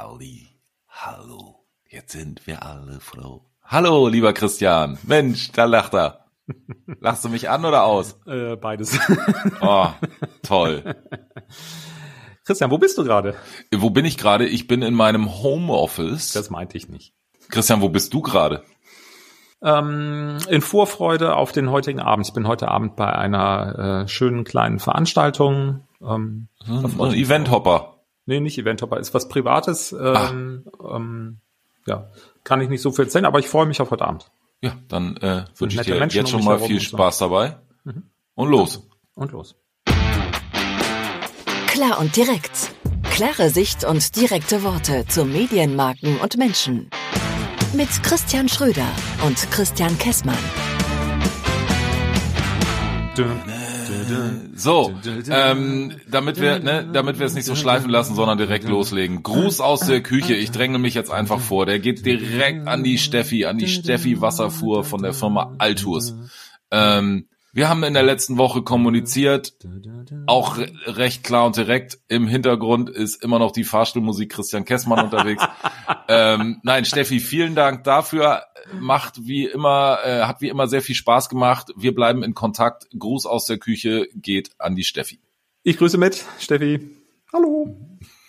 Halli, hallo, jetzt sind wir alle froh. Hallo, lieber Christian. Mensch, da lacht er. Lachst du mich an oder aus? Äh, beides. Oh, toll. Christian, wo bist du gerade? Wo bin ich gerade? Ich bin in meinem Homeoffice. Das meinte ich nicht. Christian, wo bist du gerade? Ähm, in Vorfreude auf den heutigen Abend. Ich bin heute Abend bei einer äh, schönen kleinen Veranstaltung. Ähm, freue Ein Eventhopper. Nee, nicht Eventhopper, ist was Privates. Ähm, ähm, ja, kann ich nicht so viel erzählen, aber ich freue mich auf heute Abend. Ja, dann äh, wünsche ich nette dir Menschen jetzt schon mal viel und so. Spaß dabei. Und los. Und los. Klar und direkt. Klare Sicht und direkte Worte zu Medienmarken und Menschen. Mit Christian Schröder und Christian Kessmann. So, ähm, damit wir, ne, damit wir es nicht so schleifen lassen, sondern direkt loslegen. Gruß aus der Küche. Ich dränge mich jetzt einfach vor. Der geht direkt an die Steffi, an die Steffi Wasserfuhr von der Firma Altus. Ähm, wir haben in der letzten Woche kommuniziert, auch re recht klar und direkt. Im Hintergrund ist immer noch die Fahrstuhlmusik Christian Kessmann unterwegs. ähm, nein, Steffi, vielen Dank dafür. Macht wie immer, äh, hat wie immer sehr viel Spaß gemacht. Wir bleiben in Kontakt. Gruß aus der Küche geht an die Steffi. Ich grüße mit, Steffi. Hallo.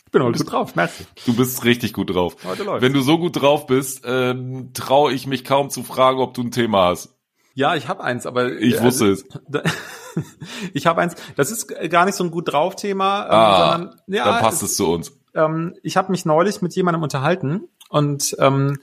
Ich bin heute gut drauf, merci. Du bist richtig gut drauf. Heute läuft's. Wenn du so gut drauf bist, ähm, traue ich mich kaum zu fragen, ob du ein Thema hast. Ja, ich habe eins, aber Ich äh, wusste es. Da, ich habe eins. Das ist gar nicht so ein gut drauf Thema, ähm, Ah, sondern ja, dann passt es zu uns. ähm, ich habe mich neulich mit jemandem unterhalten und ähm,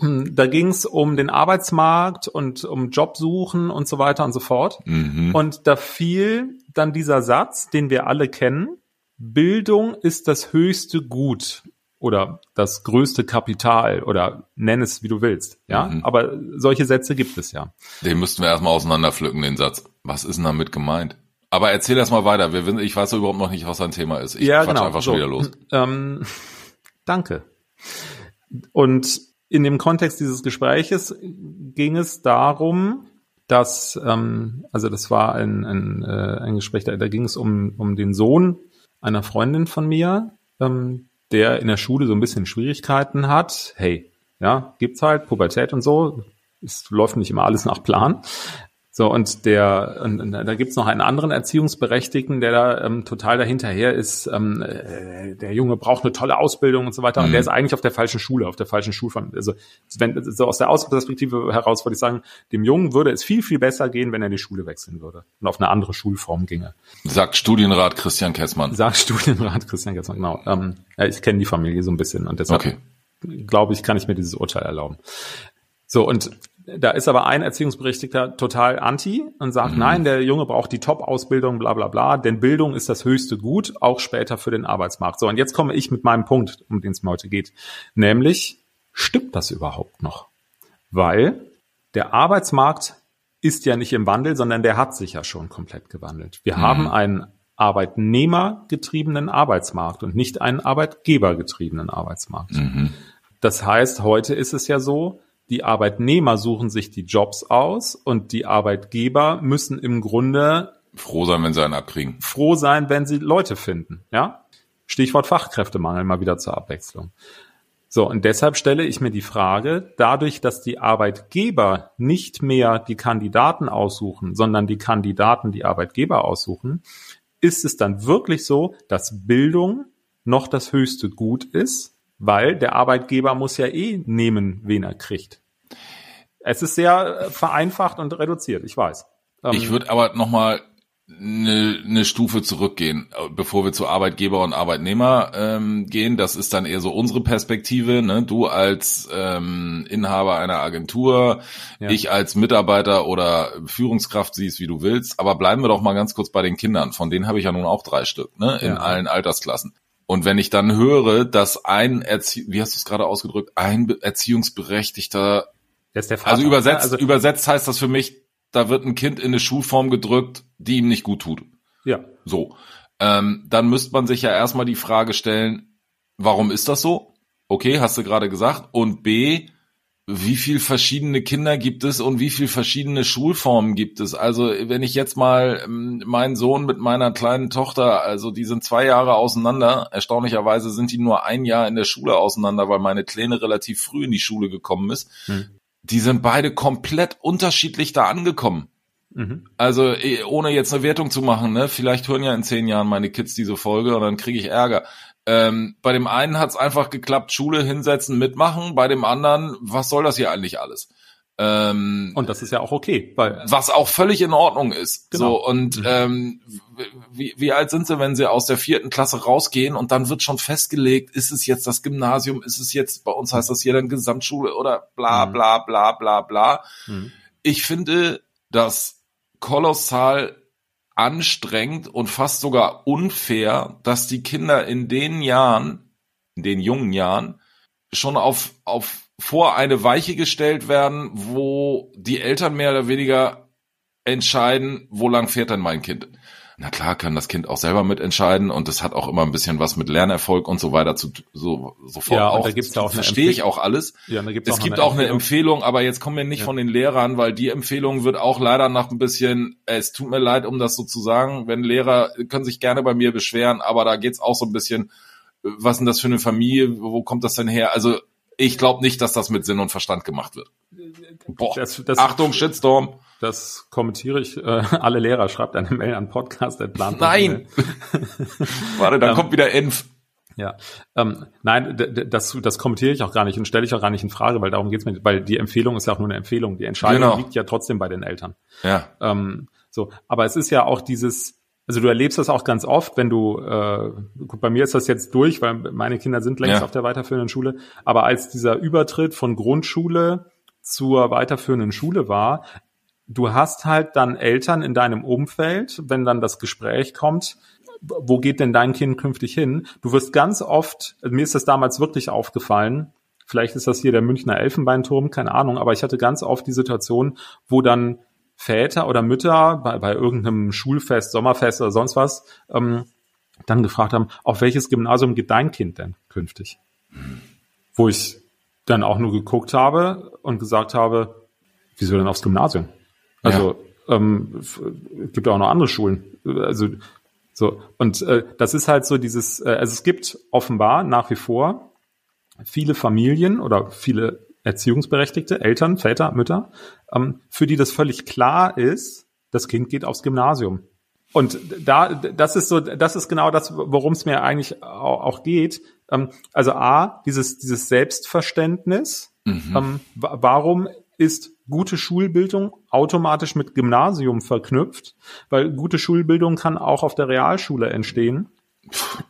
da ging es um den Arbeitsmarkt und um Jobsuchen und so weiter und so fort. Mhm. Und da fiel dann dieser Satz, den wir alle kennen, Bildung ist das höchste Gut oder das größte Kapital oder nenn es, wie du willst. Ja, Mhm. aber solche Sätze gibt es ja. Den müssten wir erstmal auseinanderpflücken, den Satz. Was ist denn damit gemeint? Aber erzähl erst mal weiter. Wir, ich weiß überhaupt noch nicht, was dein Thema ist. Ich ja, quatsch genau. einfach schon so. wieder los. Ähm, danke. Und in dem Kontext dieses Gespräches ging es darum, dass, ähm, also das war ein, ein, äh, ein Gespräch, da, da ging es um, um den Sohn einer Freundin von mir, ähm, der in der Schule so ein bisschen Schwierigkeiten hat. Hey, ja, gibt's halt, Pubertät und so. Es läuft nicht immer alles nach Plan. So, und der, und, und da gibt's noch einen anderen Erziehungsberechtigten, der da ähm, total dahinterher ist, ähm, äh, der Junge braucht eine tolle Ausbildung und so weiter. Und Mhm. der ist eigentlich auf der falschen Schule, auf der falschen Schulform. Also wenn so aus der Außenperspektive heraus würde ich sagen, dem Jungen würde es viel, viel besser gehen, wenn er die Schule wechseln würde und auf eine andere Schulform ginge. Sagt Studienrat Christian Kessmann. Sagt Studienrat Christian Gessmann, genau. Ähm, ich kenne die Familie so ein bisschen und deshalb Okay. glaube ich, kann ich mir dieses Urteil erlauben. So, und da ist aber ein Erziehungsberechtigter total anti und sagt, Mhm. nein, der Junge braucht die Top-Ausbildung, bla bla bla, denn Bildung ist das höchste Gut, auch später für den Arbeitsmarkt. So, und jetzt komme ich mit meinem Punkt, um den es mir heute geht. Nämlich, stimmt das überhaupt noch? Weil der Arbeitsmarkt ist ja nicht im Wandel, sondern der hat sich ja schon komplett gewandelt. Wir haben einen arbeitnehmergetriebenen Arbeitsmarkt und nicht einen arbeitgebergetriebenen Arbeitsmarkt. Mhm. Das heißt, heute ist es ja so, die Arbeitnehmer suchen sich die Jobs aus und die Arbeitgeber müssen im Grunde Froh sein, wenn sie einen abkriegen. froh sein, wenn sie Leute finden. Ja? Stichwort Fachkräftemangel mal wieder zur Abwechslung. So, und deshalb stelle ich mir die Frage, dadurch, dass die Arbeitgeber nicht mehr die Kandidaten aussuchen, sondern die Kandidaten die Arbeitgeber aussuchen, ist es dann wirklich so, dass Bildung noch das höchste Gut ist, weil der Arbeitgeber muss ja eh nehmen, wen er kriegt. Es ist sehr äh, vereinfacht und reduziert, ich weiß. Ähm, Ich würde aber noch mal eine, eine Stufe zurückgehen, äh, bevor wir zu Arbeitgeber und Arbeitnehmer ähm, gehen. Das ist dann eher so unsere Perspektive. Ne? Du als ähm, Inhaber einer Agentur, Ja. ich als Mitarbeiter oder Führungskraft siehst, wie du willst. Aber bleiben wir doch mal ganz kurz bei den Kindern. Von denen habe ich ja nun auch drei Stück, ne? in Ja. allen Altersklassen. Und wenn ich dann höre, dass ein Erzie wie hast du es gerade ausgedrückt, ein Be- Erziehungsberechtigter Vater. also übersetzt, Also, übersetzt heißt das für mich, da wird ein Kind in eine Schulform gedrückt, die ihm nicht gut tut. ja. So. Ähm, dann müsste man sich ja erstmal die Frage stellen, warum ist das so? Okay, hast du gerade gesagt. Und B, wie viel verschiedene Kinder gibt es und wie viel verschiedene Schulformen gibt es. Also wenn ich jetzt mal ähm, meinen Sohn mit meiner kleinen Tochter, also die sind zwei Jahre auseinander, erstaunlicherweise sind die nur ein Jahr in der Schule auseinander, weil meine Kleine relativ früh in die Schule gekommen ist. Hm. Die sind beide komplett unterschiedlich da angekommen. Mhm. Also eh, ohne jetzt eine Wertung zu machen, ne? Vielleicht hören ja in zehn Jahren meine Kids diese Folge und dann kriege ich Ärger. Ähm, bei dem einen hat es einfach geklappt, Schule hinsetzen, mitmachen. Bei dem anderen, was soll das hier eigentlich alles? Ähm, und das ist ja auch okay, weil was auch völlig in Ordnung ist. Genau. So und mhm. ähm, wie, wie alt sind sie, wenn sie aus der vierten Klasse rausgehen und dann wird schon festgelegt, ist es jetzt das Gymnasium, ist es jetzt bei uns heißt das hier dann Gesamtschule oder bla mhm. bla bla bla bla. Mhm. Ich finde das kolossal anstrengend und fast sogar unfair, dass die Kinder in den Jahren, in den jungen Jahren, schon auf, auf vor eine Weiche gestellt werden, wo die Eltern mehr oder weniger entscheiden, wo lang fährt denn mein Kind na klar kann das Kind auch selber mitentscheiden und das hat auch immer ein bisschen was mit Lernerfolg und so weiter zu so sofort ja, auch. Da gibt's da auch verstehe ich auch alles. Ja, da gibt's es auch gibt auch eine Empfehlung, aber jetzt kommen wir nicht ja. von den Lehrern, weil die Empfehlung wird auch leider nach ein bisschen, es tut mir leid, um das so zu sagen, wenn Lehrer können sich gerne bei mir beschweren, aber da geht's auch so ein bisschen, was ist denn das für eine Familie, wo kommt das denn her? Also ich glaube nicht, dass das mit Sinn und Verstand gemacht wird. Boah, das, das, Achtung, Shitstorm. Das kommentiere ich. Äh, alle Lehrer schreibt eine Mail an Podcast. Nein. Warte, dann ähm, kommt wieder Enf. Ja, ähm, nein, das, das kommentiere ich auch gar nicht und stelle ich auch gar nicht in Frage, weil darum geht's mir, weil die Empfehlung ist ja auch nur eine Empfehlung. Die Entscheidung genau. liegt ja trotzdem bei den Eltern. Ja. Ähm, so, aber es ist ja auch dieses, also du erlebst das auch ganz oft, wenn du, äh, gut, bei mir ist das jetzt durch, weil meine Kinder sind längst ja. auf der weiterführenden Schule, aber als dieser Übertritt von Grundschule zur weiterführenden Schule war, du hast halt dann Eltern in deinem Umfeld, wenn dann das Gespräch kommt, wo geht denn dein Kind künftig hin? Du wirst ganz oft, also mir ist das damals wirklich aufgefallen, vielleicht ist das hier der Münchner Elfenbeinturm, keine Ahnung, aber ich hatte ganz oft die Situation, wo dann Väter oder Mütter bei, bei irgendeinem Schulfest, Sommerfest oder sonst was, ähm, dann gefragt haben, auf welches Gymnasium geht dein Kind denn künftig? Wo ich dann auch nur geguckt habe und gesagt habe, wieso denn aufs Gymnasium? Also ja. ähm, gibt auch noch andere Schulen. Also so und äh, das ist halt so dieses. Äh, also es gibt offenbar nach wie vor viele Familien oder viele Erziehungsberechtigte, Eltern, Väter, Mütter, ähm, für die das völlig klar ist, das Kind geht aufs Gymnasium. Und da, das ist so, das ist genau das, worum es mir eigentlich auch geht. Ähm, also A, dieses, dieses Selbstverständnis. Mhm. Ähm, warum ist gute Schulbildung automatisch mit Gymnasium verknüpft, weil gute Schulbildung kann auch auf der Realschule entstehen.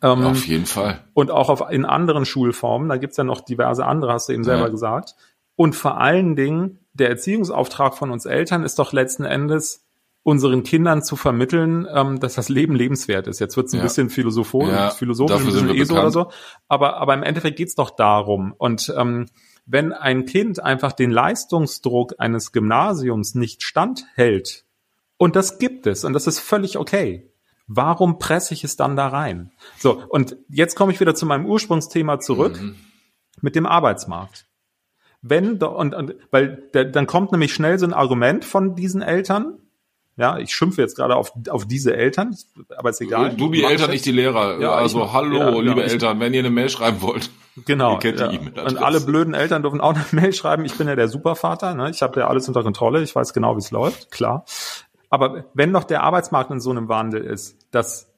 Ähm, auf jeden Fall. Und auch auf, in anderen Schulformen. Da gibt's ja noch diverse andere, hast du eben selber ja. gesagt. Und vor allen Dingen, der Erziehungsauftrag von uns Eltern ist doch letzten Endes, unseren Kindern zu vermitteln, ähm, dass das Leben lebenswert ist. Jetzt wird's ein ja. bisschen philosophisch, ja, philosophisch, ein bisschen ESO oder so. Aber, aber im Endeffekt geht's doch darum. Und ähm, wenn ein Kind einfach den Leistungsdruck eines Gymnasiums nicht standhält, und das gibt es, und das ist völlig okay, warum presse ich es dann da rein? So, und jetzt komme ich wieder zu meinem Ursprungsthema zurück mhm. mit dem Arbeitsmarkt. Wenn, und, und weil der, dann kommt nämlich schnell so ein Argument von diesen Eltern, ja, ich schimpfe jetzt gerade auf, auf diese Eltern, aber ist egal. Du die Eltern, nicht die Lehrer. Ja, also ich, hallo, ja, liebe ja, Eltern, wenn ihr eine Mail schreiben wollt. Genau. Ja. Und alle blöden Eltern dürfen auch eine Mail schreiben. Ich bin ja der Supervater. Ne? Ich habe ja alles unter Kontrolle. Ich weiß genau, wie es läuft. Klar. Aber wenn noch der Arbeitsmarkt in so einem Wandel ist, dass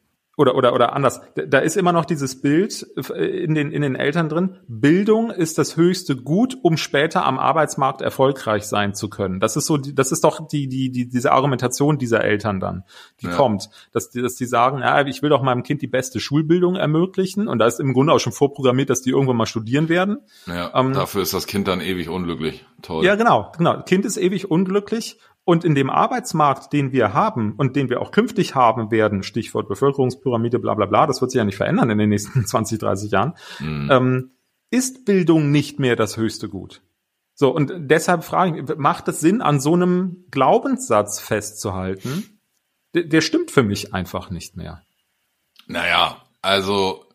oder, oder, oder anders. Da ist immer noch dieses Bild äh, in den, in den Eltern drin. Bildung ist das höchste Gut, um später am Arbeitsmarkt erfolgreich sein zu können. Das ist so, das ist doch die, die, die, diese Argumentation dieser Eltern dann, die ja. kommt, dass die, dass die sagen, ja, ich will doch meinem Kind die beste Schulbildung ermöglichen. Und da ist im Grunde auch schon vorprogrammiert, dass die irgendwann mal studieren werden. Ja, ähm, dafür ist das Kind dann ewig unglücklich. Toll. Ja, genau, genau. Kind ist ewig unglücklich und in dem Arbeitsmarkt, den wir haben und den wir auch künftig haben werden, Stichwort Bevölkerungspyramide, bla bla bla, das wird sich ja nicht verändern in den nächsten 20, 30 Jahren, mhm. ähm, ist Bildung nicht mehr das höchste Gut. So, und deshalb frage ich, macht es Sinn, an so einem Glaubenssatz festzuhalten? Der, der stimmt für mich einfach nicht mehr. Naja, also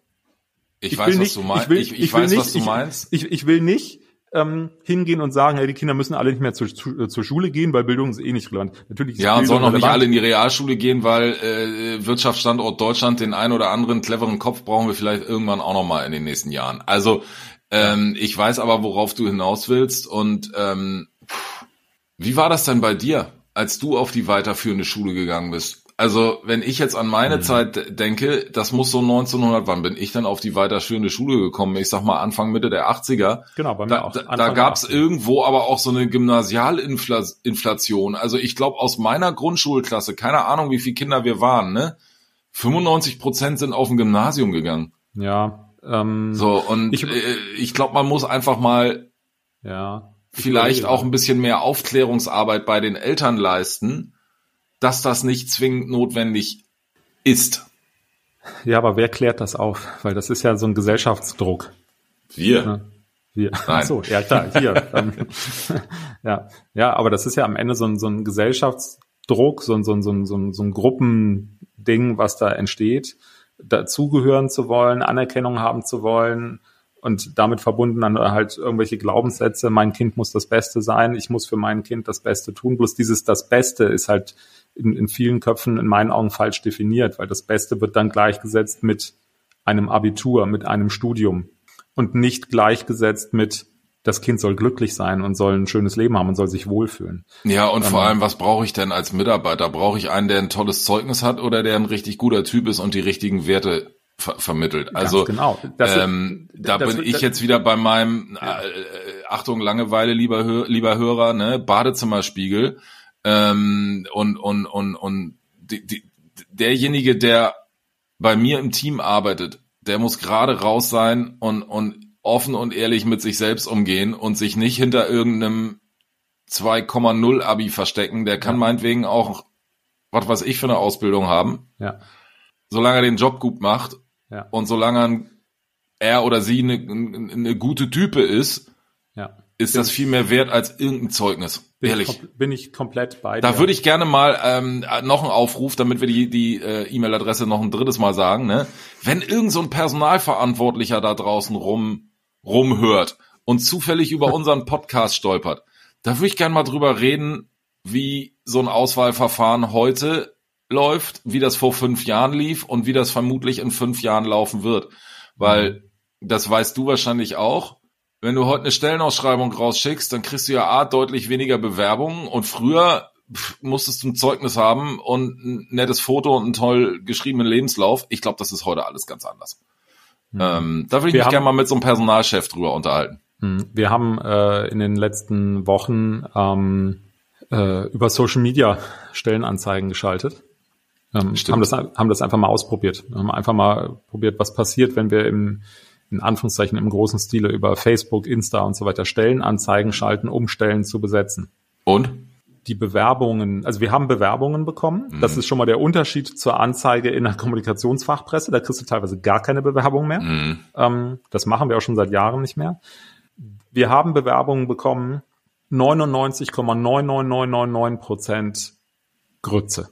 ich, ich weiß, nicht, was du meinst. Ich, will, ich, ich, ich weiß, nicht, was du meinst. Ich, ich, will nicht ähm, hingehen und sagen, hey, die Kinder müssen alle nicht mehr zu, zu, äh, zur Schule gehen, weil Bildung ist eh nicht relevant. Natürlich ist Ja, und sollen auch nicht relevant. alle in die Realschule gehen, weil äh, Wirtschaftsstandort Deutschland, den einen oder anderen cleveren Kopf brauchen wir vielleicht irgendwann auch noch mal in den nächsten Jahren. Also ähm, ich weiß aber, worauf du hinaus willst. Und ähm, wie war das denn bei dir, als du auf die weiterführende Schule gegangen bist? Also wenn ich jetzt an Mhm. meine Zeit denke, das muss so 1900, wann bin ich dann auf die weiterführende Schule gekommen? Ich sag mal Anfang, Mitte der 80er. Genau, bei mir Da, auch. da, da Anfang gab's der 80er. irgendwo aber auch so eine Gymnasialinflation. Also ich glaube, aus meiner Grundschulklasse, keine Ahnung, wie viele Kinder wir waren, ne? 95 Prozent sind auf ein Gymnasium gegangen. Ja, ähm, So, und Ich- äh, ich glaube, man muss einfach mal ja. Ich vielleicht auch ein bisschen mehr Aufklärungsarbeit bei den Eltern leisten, dass das nicht zwingend notwendig ist. Ja, aber wer klärt das auf? Weil das ist ja so ein Gesellschaftsdruck. Wir. Ne? Wir. Nein. So, ja klar, hier. ähm, ja, ja, aber das ist ja am Ende so ein, so ein Gesellschaftsdruck, so ein, so ein, so ein, so ein, so ein Gruppending, was da entsteht, dazugehören zu wollen, Anerkennung haben zu wollen und damit verbunden dann halt irgendwelche Glaubenssätze, mein Kind muss das Beste sein, ich muss für mein Kind das Beste tun. Bloß dieses das Beste ist halt in, in vielen Köpfen in meinen Augen falsch definiert, weil das Beste wird dann gleichgesetzt mit einem Abitur, mit einem Studium und nicht gleichgesetzt mit das Kind soll glücklich sein und soll ein schönes Leben haben und soll sich wohlfühlen. Ja, und vor allem, was brauche ich denn als Mitarbeiter? Brauche ich einen, der ein tolles Zeugnis hat oder der ein richtig guter Typ ist und die richtigen Werte ver vermittelt? Also genau. Das- ähm, da das- bin ich das- jetzt wieder bei meinem äh, äh, Achtung Langeweile, lieber Hör, lieber Hörer, ne Badezimmerspiegel ähm, und und und und die, die, derjenige, der bei mir im Team arbeitet, der muss gerade raus sein und und offen und ehrlich mit sich selbst umgehen und sich nicht hinter irgendeinem 2,0 Abi verstecken. Der kann Ja. meinetwegen auch, was weiß ich für eine Ausbildung haben, Ja, solange er den Job gut macht ja, und solange er oder sie eine, eine gute Type ist, ja. Ist das viel mehr wert als irgendein Zeugnis. Bin Ehrlich. Ich, bin ich komplett bei dir. Da würde ich gerne mal ähm, noch einen Aufruf, damit wir die, die äh, E-Mail-Adresse noch ein drittes Mal sagen. Ne? Wenn irgend so ein Personalverantwortlicher da draußen rum rumhört und zufällig über unseren Podcast stolpert, da würde ich gerne mal drüber reden, wie so ein Auswahlverfahren heute läuft, wie das vor fünf Jahren lief und wie das vermutlich in fünf Jahren laufen wird. Weil, das weißt du wahrscheinlich auch, wenn du heute eine Stellenausschreibung rausschickst, dann kriegst du ja A, deutlich weniger Bewerbungen und früher musstest du ein Zeugnis haben und ein nettes Foto und einen toll geschriebenen Lebenslauf. Ich glaube, das ist heute alles ganz anders. Ähm, da würde ich Wir mich gerne mal mit so einem Personalchef drüber unterhalten. Hm. Wir haben äh, in den letzten Wochen ähm, äh, über Social Media Stellenanzeigen geschaltet. Ähm, haben, das, haben das einfach mal ausprobiert. Haben einfach mal probiert, was passiert, wenn wir im in Anführungszeichen im großen Stile über Facebook, Insta und so weiter Stellenanzeigen schalten, um Stellen zu besetzen. Und? Die Bewerbungen, also wir haben Bewerbungen bekommen. Das ist schon mal der Unterschied zur Anzeige in der Kommunikationsfachpresse. Da kriegst du teilweise gar keine Bewerbung mehr. Mhm. Ähm, das machen wir auch schon seit Jahren nicht mehr. Wir haben Bewerbungen bekommen, 99,99999 Prozent Grütze.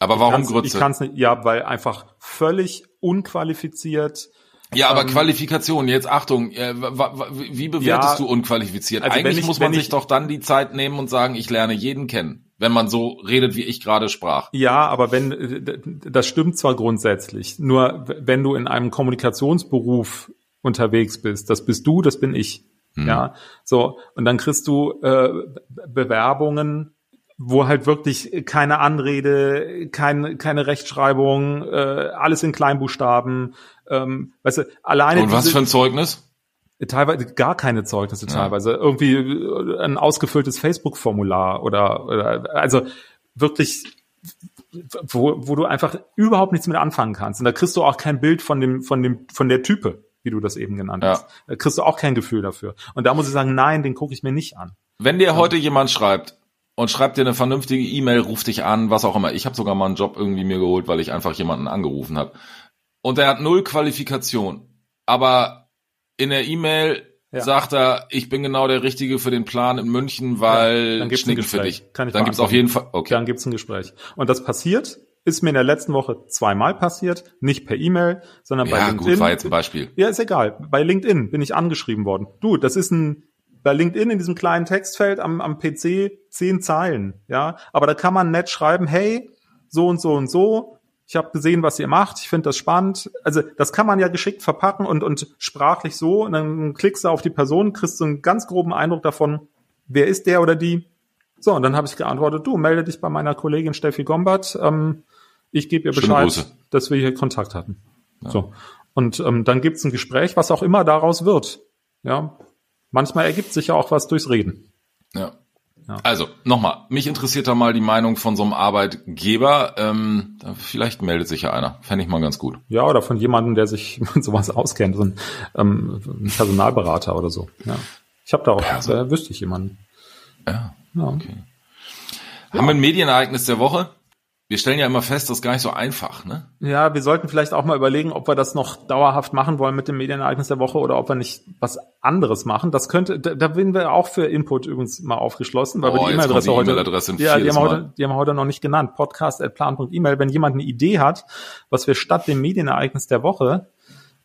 Aber warum Ich Grütze? kann es nicht, ja, weil einfach völlig unqualifiziert. Ja, aber ähm, Qualifikation, jetzt Achtung, äh, wie bewertest Ja, du unqualifiziert? also Eigentlich ich- muss man sich ich- doch dann die Zeit nehmen und sagen, ich lerne jeden kennen, wenn man so redet, wie ich gerade sprach. Ja, aber wenn, äh, das stimmt zwar grundsätzlich, nur wenn du in einem Kommunikationsberuf unterwegs bist, das bist du, das bin ich. Hm. Ja, so, und dann kriegst du äh, Be- Bewerbungen, wo halt wirklich keine Anrede, kein, keine Rechtschreibung, äh, alles in Kleinbuchstaben, ähm, weißt du, alleine Und was diese- für ein Zeugnis? teilweise gar keine Zeugnisse Ja. teilweise irgendwie äh, ein ausgefülltes Facebook-Formular oder oder also wirklich wo, wo du einfach überhaupt nichts mit anfangen kannst und da kriegst du auch kein Bild von dem von dem von der Type wie du das eben genannt Ja. hast da kriegst du auch kein Gefühl dafür und da muss ich sagen nein den gucke ich mir nicht an Wenn dir heute jemand schreibt und schreibt dir eine vernünftige E-Mail, ruft dich an, was auch immer. Ich habe sogar mal einen Job irgendwie mir geholt, weil ich einfach jemanden angerufen habe. Und er hat null Qualifikation. Aber in der E-Mail Ja. sagt er, ich bin genau der Richtige für den Plan in München, weil dann gibt's ein Schnickel für Gespräch. dich. Kann ich dann gibt's auf beantworten. jeden Fall. Okay. dann gibt's ein Gespräch und das passiert ist mir in der letzten Woche zweimal passiert nicht per E-Mail sondern bei Ja, LinkedIn gut, war jetzt ein Beispiel. Ja, ist egal. Bei LinkedIn bin ich angeschrieben worden. Du, das ist ein bei LinkedIn in diesem kleinen Textfeld am, am PC zehn Zeilen, ja. Aber da kann man nett schreiben, hey, so und so und so, ich habe gesehen, was ihr macht, ich finde das spannend. Also das kann man ja geschickt verpacken und, und sprachlich so, und dann klickst du auf die Person, kriegst so einen ganz groben Eindruck davon, wer ist der oder die. So, und dann habe ich geantwortet, du, melde dich bei meiner Kollegin Steffi Gombert, ähm, ich gebe ihr Bescheid, dass wir hier Kontakt hatten. Ja. So. Und ähm, dann gibt's ein Gespräch, was auch immer daraus wird. Ja. Manchmal ergibt sich ja auch was durchs Reden. Ja. Ja. Also, nochmal, mich interessiert da mal die Meinung von so einem Arbeitgeber. Ähm, vielleicht meldet sich ja einer. Fände ich mal ganz gut. Ja, oder von jemandem, der sich mit sowas auskennt, so ein, ähm, Personalberater oder so. Ja. Ich habe da auch, Person äh, wüsste ich jemanden. Ja. ja. Okay. Haben wir ein Medienereignis der Woche? Wir stellen ja immer fest, das ist gar nicht so einfach, ne? Ja, wir sollten vielleicht auch mal überlegen, ob wir das noch dauerhaft machen wollen mit dem Medienereignis der Woche oder ob wir nicht was anderes machen. Das könnte, da, da werden wir auch für Input übrigens mal aufgeschlossen, weil oh, wir die E-Mail-Adresse heute, e ja, die haben, heute, die haben wir heute noch nicht genannt. Podcast.plan.email. Wenn jemand eine Idee hat, was wir statt dem Medienereignis der Woche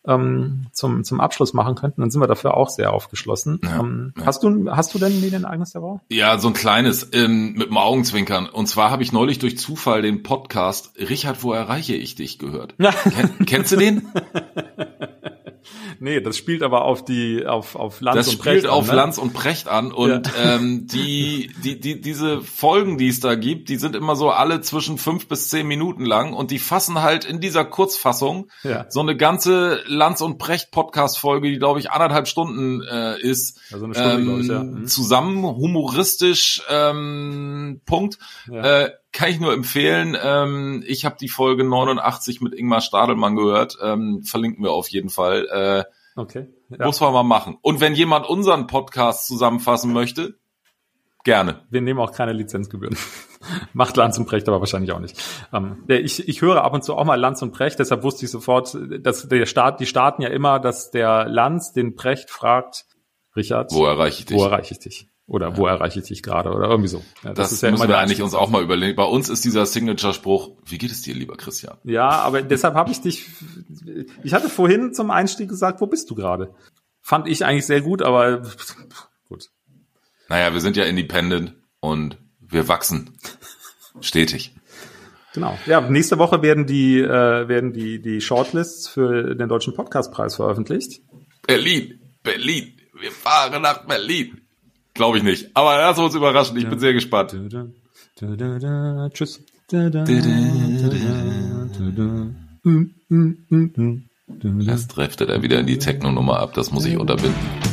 ähm, zum, zum Abschluss machen könnten, dann sind wir dafür auch sehr aufgeschlossen. Ja, ähm, ja. Hast du hast du denn ein Medienereignis der Woche? Ja, so ein kleines ähm, mit dem Augenzwinkern. Und zwar habe ich neulich durch Zufall den Podcast Richard, wo erreiche ich dich gehört. Ken, kennst du den? Nee, das spielt aber auf die auf auf Lanz das und Precht spielt auf ne? Lanz und Precht an und ja. ähm, die die die diese Folgen, die es da gibt, die sind immer so alle zwischen fünf bis zehn Minuten lang und die fassen halt in dieser Kurzfassung ja. so eine ganze Lanz und Precht Podcast Folge, die glaube ich anderthalb Stunden äh, ist, also eine Stunde, ähm, ich, ja. Mhm. zusammen humoristisch ähm, Punkt. Äh, kann ich nur empfehlen. Ähm, ich habe die Folge 89 mit Ingmar Stadelmann gehört. Ähm, verlinken wir auf jeden Fall. Äh, okay. Ja. Muss man mal machen. Und wenn jemand unseren Podcast zusammenfassen möchte, gerne. Wir nehmen auch keine Lizenzgebühren. Macht Lanz und Brecht aber wahrscheinlich auch nicht. Ähm, ich, ich höre ab und zu auch mal Lanz und Brecht, deshalb wusste ich sofort, dass der Staat, die starten ja immer, dass der Lanz den Brecht fragt, Richard, wo erreiche ich dich? Wo erreiche ich dich? Oder ja. wo erreiche ich dich gerade? Oder irgendwie so. Ja, das, das ist ja müssen wir eigentlich uns auch mal überlegen. Bei uns ist dieser Signature-Spruch, wie geht es dir, lieber Christian? Ja, aber deshalb habe ich dich, ich hatte vorhin zum Einstieg gesagt, wo bist du gerade? Fand ich eigentlich sehr gut, aber gut. Naja, wir sind ja independent und wir wachsen stetig. Genau. Ja, nächste Woche werden die, äh, werden die, die Shortlists für den Deutschen Podcastpreis veröffentlicht. Berlin, Berlin, wir fahren nach Berlin. Glaube ich nicht. Aber lass uns überraschen. Ich bin sehr gespannt. Tschüss. Erst driftet er wieder in die Techno-Nummer ab. Das muss ich unterbinden.